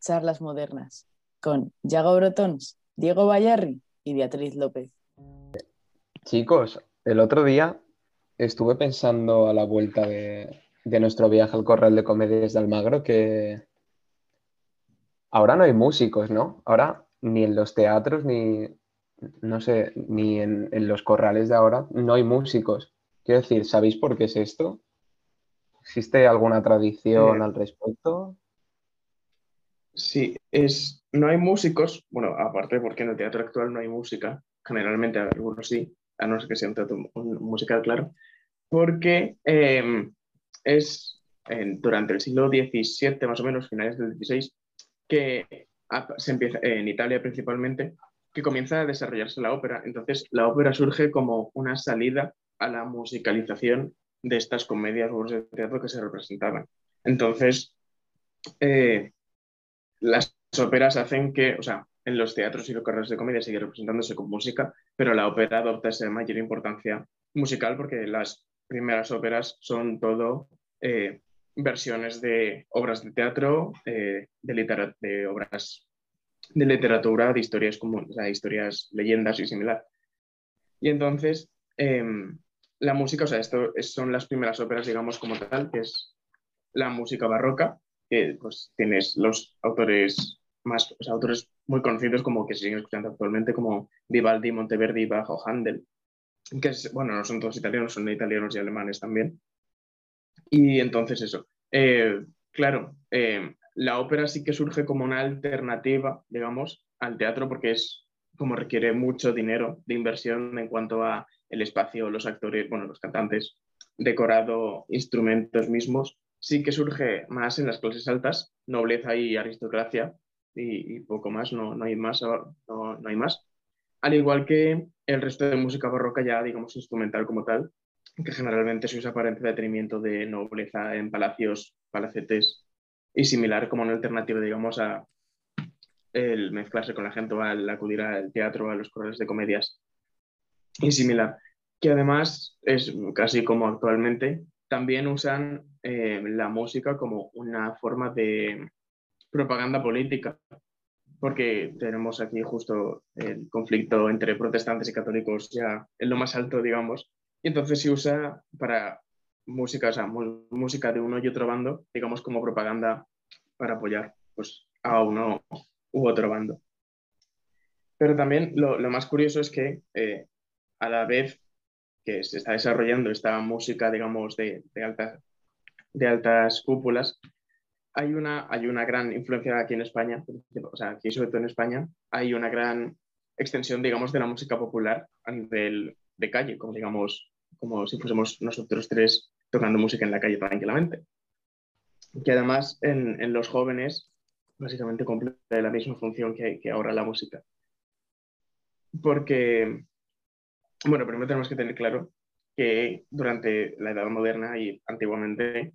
Charlas Modernas con Yago Brotons, Diego Bayarri y Beatriz López. Chicos, el otro día estuve pensando a la vuelta de, nuestro viaje al Corral de Comedias de Almagro que ahora no hay músicos, ¿no? Ahora ni en los teatros ni, no sé, ni en, los corrales de ahora no hay músicos. Quiero decir, ¿sabéis por qué es esto? ¿Existe alguna tradición al respecto? Sí, es, no hay músicos, bueno, aparte porque en el teatro actual no hay música, generalmente algunos sí, a no ser que sea un teatro musical, claro, porque em, es durante el siglo XVII, más o menos, finales del XVI, que se empieza, en Italia principalmente, que comienza a desarrollarse la ópera. Entonces, la ópera surge como una salida a la musicalización de estas comedias o de teatro que se representaban. Entonces, eh, las óperas hacen que, o sea, en los teatros y los carreras de comedia sigue representándose con música, pero la ópera adopta esa mayor importancia musical porque las primeras óperas son todo eh, versiones de obras de teatro, eh, de, de, obras de literatura, de historias como, o sea, historias, leyendas y similar. Y entonces, em, la música, o sea, esto son las primeras óperas, digamos, como tal, que es la música barroca, pues tienes los autores más, autores muy conocidos como que se siguen escuchando actualmente, como Vivaldi, Monteverdi, Bach o Handel, que bueno, no son todos italianos, son italianos y alemanes también. Y entonces eso, eh, claro, eh, la ópera sí que surge como una alternativa, digamos, al teatro porque es como requiere mucho dinero de inversión en cuanto a el espacio, los actores, bueno, los cantantes, decorado, instrumentos mismos, sí que surge más en las clases altas, nobleza y aristocracia, y, poco más, no, no hay más, no, no, hay más. Al igual que el resto de música barroca ya, digamos, instrumental como tal, que generalmente se usa para entretenimiento de nobleza en palacios, palacetes y similar como una alternativa, digamos, a el mezclarse con la gente al acudir al teatro, a los corrales de comedias y similar, que además es casi como actualmente, también usan eh, la música como una forma de propaganda política, porque tenemos aquí justo el conflicto entre protestantes y católicos ya en lo más alto, digamos, y entonces se usa para música, o sea, música de uno y otro bando, digamos, como propaganda para apoyar pues, a uno u otro bando. Pero también lo, más curioso es que eh, a la vez que se está desarrollando esta música, digamos, de, de, altas, de altas cúpulas, hay una, hay una gran influencia aquí en España, o sea, aquí sobre todo en España, hay una gran extensión, digamos, de la música popular a nivel de calle, como digamos, como si fuésemos nosotros tres tocando música en la calle tranquilamente. Que además en, en los jóvenes básicamente cumple la misma función que, que ahora la música. Porque bueno, primero tenemos que tener claro que durante la Edad Moderna y antiguamente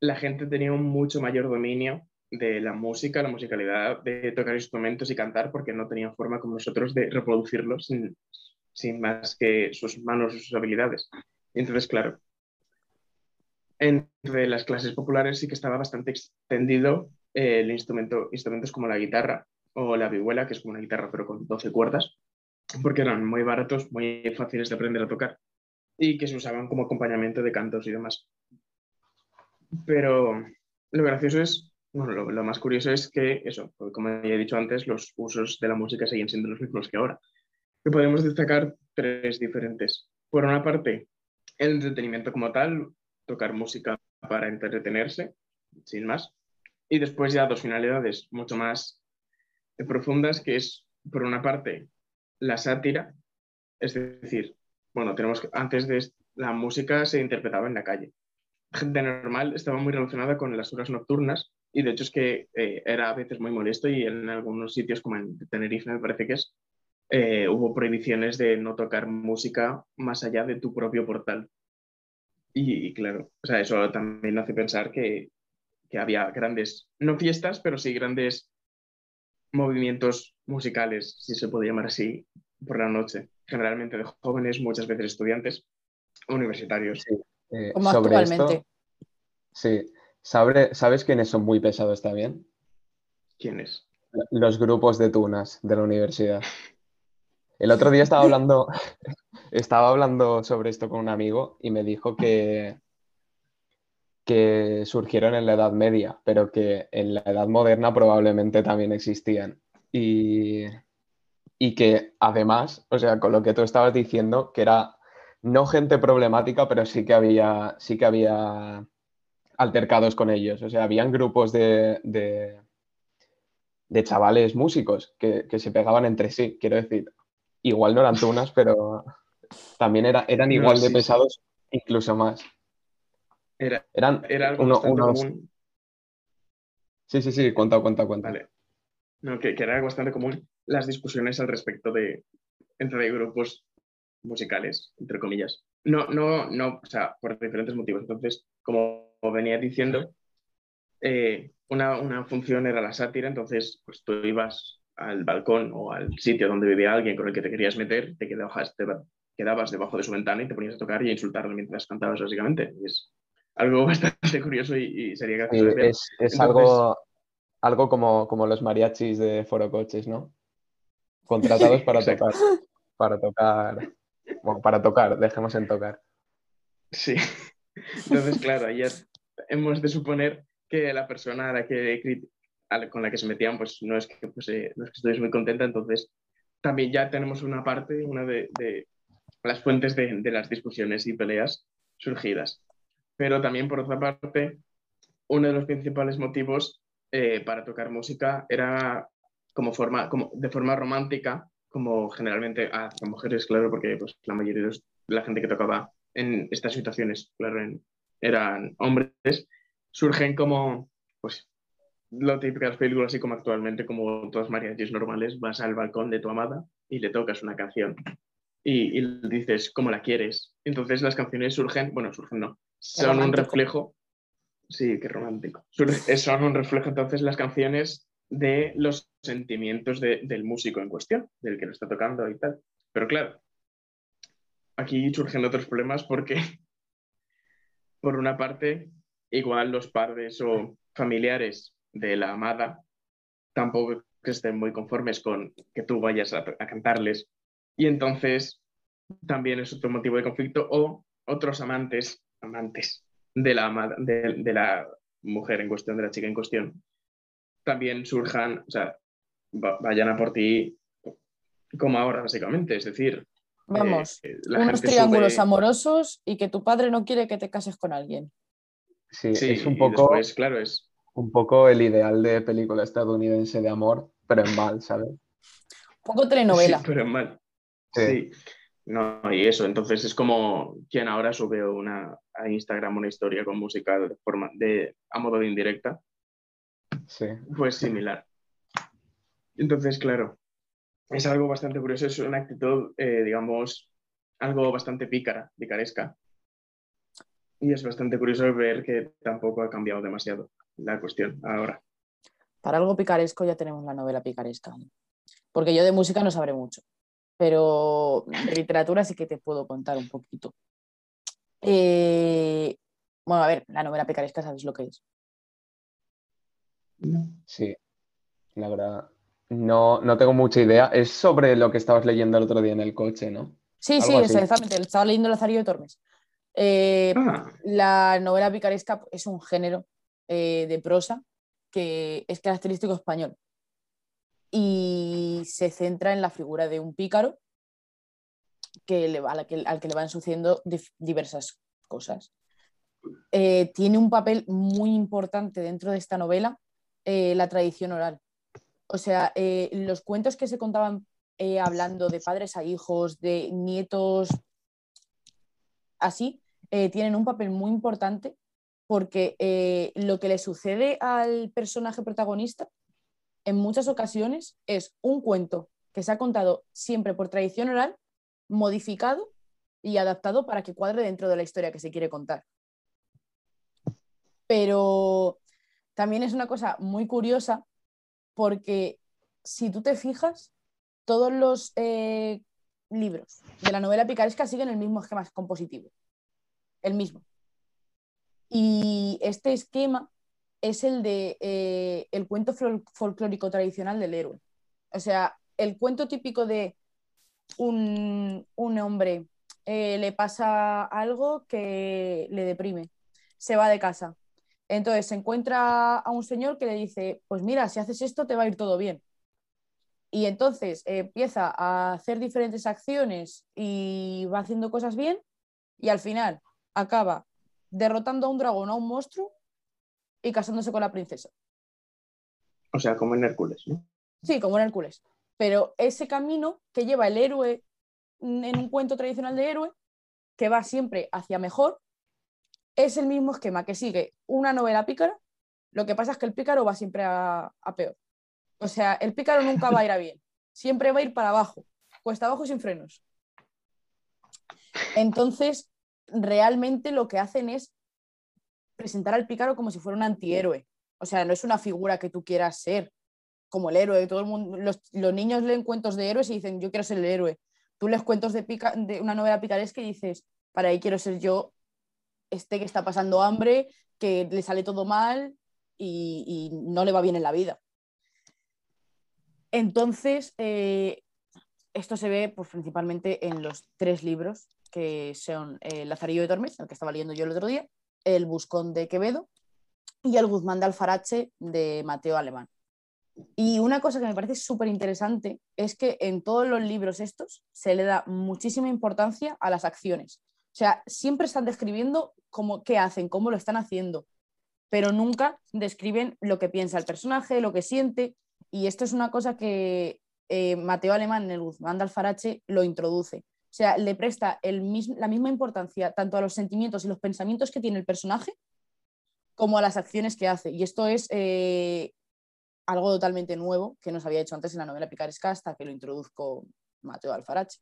la gente tenía un mucho mayor dominio de la música, la musicalidad, de tocar instrumentos y cantar, porque no tenían forma como nosotros de reproducirlos sin, más que sus manos y sus habilidades. Entonces, claro, entre las clases populares sí que estaba bastante extendido el instrumento, instrumentos como la guitarra o la vihuela, que es como una guitarra pero con 12 cuerdas, porque eran muy baratos, muy fáciles de aprender a tocar y que se usaban como acompañamiento de cantos y demás. Pero lo gracioso es, bueno, lo, más curioso es que eso, como ya he dicho antes, los usos de la música siguen siendo los mismos que ahora. Que podemos destacar tres diferentes. Por una parte, el entretenimiento como tal, tocar música para entretenerse, sin más. Y después ya dos finalidades mucho más profundas, que es, por una parte, la sátira, es decir, bueno, tenemos que, antes de la música se interpretaba en la calle. Gente normal estaba muy relacionada con las horas nocturnas y de hecho es que eh, era a veces muy molesto y en algunos sitios como en Tenerife me parece que es, eh, hubo prohibiciones de no tocar música más allá de tu propio portal. Y, claro, o sea, eso también hace pensar que, que había grandes, no fiestas, pero sí grandes movimientos musicales, si se puede llamar así, por la noche, generalmente de jóvenes, muchas veces estudiantes, universitarios. Sí. Eh, Como sobre actualmente. Esto, sí. ¿Sabes quiénes son muy pesados también? ¿Quién es? Los grupos de tunas de la universidad. El otro día estaba hablando, estaba hablando sobre esto con un amigo y me dijo que, que surgieron en la Edad Media, pero que en la Edad Moderna probablemente también existían. Y, y que además, o sea, con lo que tú estabas diciendo, que era no gente problemática, pero sí que había, sí que había altercados con ellos. O sea, habían grupos de, de, chavales músicos que, se pegaban entre sí, quiero decir. Igual no eran tunas, pero también era, eran igual de pesados, incluso más. Era, eran era algo unos... común. Sí, sí, sí, cuenta, cuenta, cuenta. Vale. No, que, que, era bastante común las discusiones al respecto de entre grupos musicales, entre comillas. No, no, no, o sea, por diferentes motivos. Entonces, como venía diciendo, eh, una, una, función era la sátira, entonces pues tú ibas al balcón o al sitio donde vivía alguien con el que te querías meter, te quedabas, te quedabas debajo de su ventana y te ponías a tocar y a mientras cantabas, básicamente. es algo bastante curioso y, sería gracioso. es, es algo, algo como, como los mariachis de Foro Coches, ¿no? Contratados para tocar. Para tocar. Bueno, para tocar, dejemos en tocar. Sí. Entonces, claro, ayer hemos de suponer que la persona a la que, con la que se metían, pues no es que, pues, no es que estuviese muy contenta, entonces también ya tenemos una parte, una de, las fuentes de, de, las discusiones y peleas surgidas. Pero también, por otra parte, uno de los principales motivos eh, para tocar música era como forma, como de forma romántica, como generalmente a mujeres, claro, porque pues, la mayoría de la gente que tocaba en estas situaciones, claro, eran hombres, surgen como, pues, lo típico de las películas, así como actualmente, como todas mariachis normales, vas al balcón de tu amada y le tocas una canción y, y le dices cómo la quieres. Entonces las canciones surgen, bueno, surgen no, son un reflejo, sí, qué romántico, son un reflejo entonces las canciones de los sentimientos del músico en cuestión, del que lo está tocando y tal. Pero claro, aquí surgen otros problemas porque, por una parte, igual los padres o familiares de la amada tampoco estén muy conformes con que tú vayas a, cantarles. Y entonces también es otro motivo de conflicto o otros amantes, amantes de la, de la mujer en cuestión, de la chica en cuestión, también surjan, o sea, vayan a por ti como ahora, básicamente. Es decir, vamos, eh, unos triángulos amorosos y que tu padre no quiere que te cases con alguien. Sí, es un poco. claro, es. Un poco el ideal de película estadounidense de amor, pero en mal, ¿sabes? Un poco telenovela. Sí, pero en mal. Sí. No, y eso, entonces es como quien ahora sube una, a Instagram una historia con música de forma de, a modo de indirecta Sí. Pues similar. Entonces, claro, es algo bastante curioso, es una actitud, eh, digamos, algo bastante pícara, picaresca. Y es bastante curioso ver que tampoco ha cambiado demasiado la cuestión ahora. Para algo picaresco ya tenemos la novela picaresca. Porque yo de música no sabré mucho, pero de literatura sí que te puedo contar un poquito. Eh, bueno, a ver, la novela picaresca sabes lo que es. Sí, la verdad. No, no tengo mucha idea. Es sobre lo que estabas leyendo el otro día en el coche, ¿no? Sí, sí, exactamente. Estaba leyendo Lazarillo de Tormes. Eh, ah. La novela picaresca es un género eh, de prosa que es característico español y se centra en la figura de un pícaro que le, al, que, al que le van sucediendo diversas cosas. Eh, tiene un papel muy importante dentro de esta novela eh, la tradición oral. O sea, eh, los cuentos que se contaban eh, hablando de padres a hijos, de nietos, así, tienen un papel muy importante porque lo que le sucede al personaje protagonista en muchas ocasiones es un cuento que se ha contado siempre por tradición oral, modificado y adaptado para que cuadre dentro de la historia que se quiere contar. Pero también es una cosa muy curiosa porque si tú te fijas, todos los eh, libros de la novela picaresca siguen el mismo esquema compositivo, el mismo. Y este esquema es el de eh, el cuento fol- folclórico tradicional del héroe. O sea, el cuento típico de un, un hombre eh, le pasa algo que le deprime, se va de casa. Entonces se encuentra a un señor que le dice, pues mira, si haces esto te va a ir todo bien. Y entonces eh, empieza a hacer diferentes acciones y va haciendo cosas bien y al final acaba derrotando a un dragón o a un monstruo y casándose con la princesa. O sea, como en Hércules, ¿no? Sí, como en Hércules. Pero ese camino que lleva el héroe mm, en un cuento tradicional de héroe, que va siempre hacia mejor, es el mismo esquema que sigue una novela pícara. Lo que pasa es que el pícaro va siempre a, peor. O sea, el pícaro nunca va a ir a bien. Siempre va a ir para abajo, cuesta abajo sin frenos. Entonces, realmente lo que hacen es presentar al pícaro como si fuera un antihéroe. O sea, no es una figura que tú quieras ser, como el héroe. Todo el mundo, los, los niños leen cuentos de héroes y dicen, yo quiero ser el héroe. Tú lees cuentos de, pica- de una novela picaresca y dices, para ahí quiero ser yo, este que está pasando hambre, que le sale todo mal y, no le va bien en la vida. Entonces, eh, esto se ve pues, principalmente en los tres libros, que son eh, Lazarillo de Tormes, el que estaba leyendo yo el otro día, El Buscón de Quevedo y El Guzmán de Alfarache de Mateo Alemán. Y una cosa que me parece súper interesante es que en todos los libros estos se le da muchísima importancia a las acciones. O sea, siempre están describiendo cómo, qué hacen, cómo lo están haciendo, pero nunca describen lo que piensa el personaje, lo que siente. Y esto es una cosa que eh, Mateo Alemán en el Guzmán de Alfarache lo introduce. O sea, le presta la misma importancia tanto a los sentimientos y los pensamientos que tiene el personaje como a las acciones que hace. Y esto es eh, algo totalmente nuevo que no se había hecho antes en la novela picaresca hasta que lo introduzco Mateo Alfarache.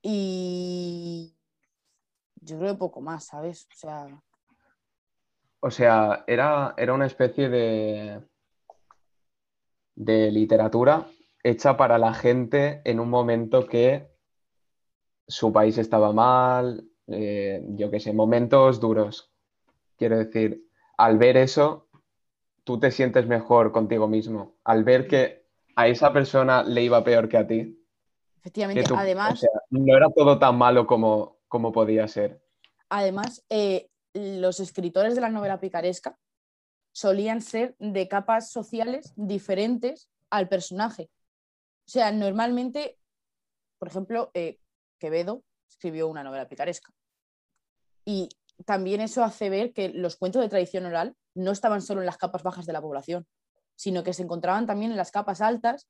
Y yo creo que poco más, ¿sabes? O sea, O sea, era, era una especie de, de literatura hecha para la gente en un momento que su país estaba mal, eh, yo qué sé, momentos duros. Quiero decir, al ver eso, tú te sientes mejor contigo mismo. Al ver que a esa persona le iba peor que a ti, efectivamente, tú- además, o sea, no era todo tan malo como, como podía ser. además eh, los escritores de la novela picaresca solían ser de capas sociales diferentes al personaje. O sea, normalmente, por ejemplo, eh, Quevedo escribió una novela picaresca. Y también eso hace ver que los cuentos de tradición oral no estaban solo en las capas bajas de la población, sino que se encontraban también en las capas altas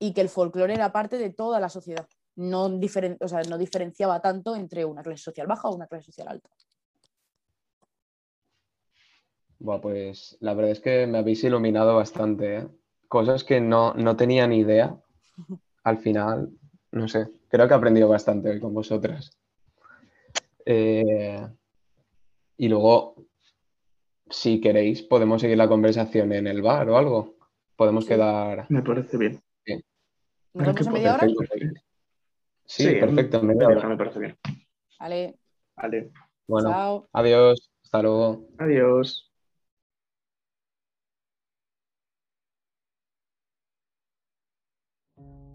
y que el folclore era parte de toda la sociedad. No, diferen- o sea, no diferenciaba tanto entre una clase social baja o una clase social alta. Buah, pues la verdad es que me habéis iluminado bastante, ¿eh? Cosas que no, no tenía ni idea. Al final, no sé, creo que he aprendido bastante hoy con vosotras. Eh, y luego, si queréis, podemos seguir la conversación en el bar o algo. Podemos Sí. quedar. Me parece bien. ¿Nos vemos qué en media hora? Sí, perfecto. me parece bien. Vale, Vale. Bueno, chao. adiós. Hasta luego. Adiós.